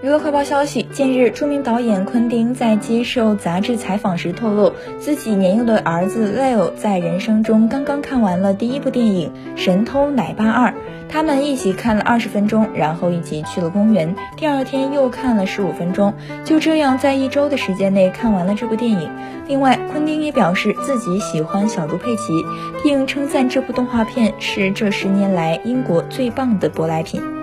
娱乐快报消息近日著名导演昆汀在接受杂志采访时透露自己年幼的儿子 leo 在人生中刚刚看完了第一部电影神偷奶爸二他们一起看了二十分钟然后一起去了公园第二天又看了十五分钟。就这样在一周的时间内看完了这部电影。另外昆汀也表示自己喜欢小猪佩奇并称赞这部动画片是这十年来英国最棒的舶来品。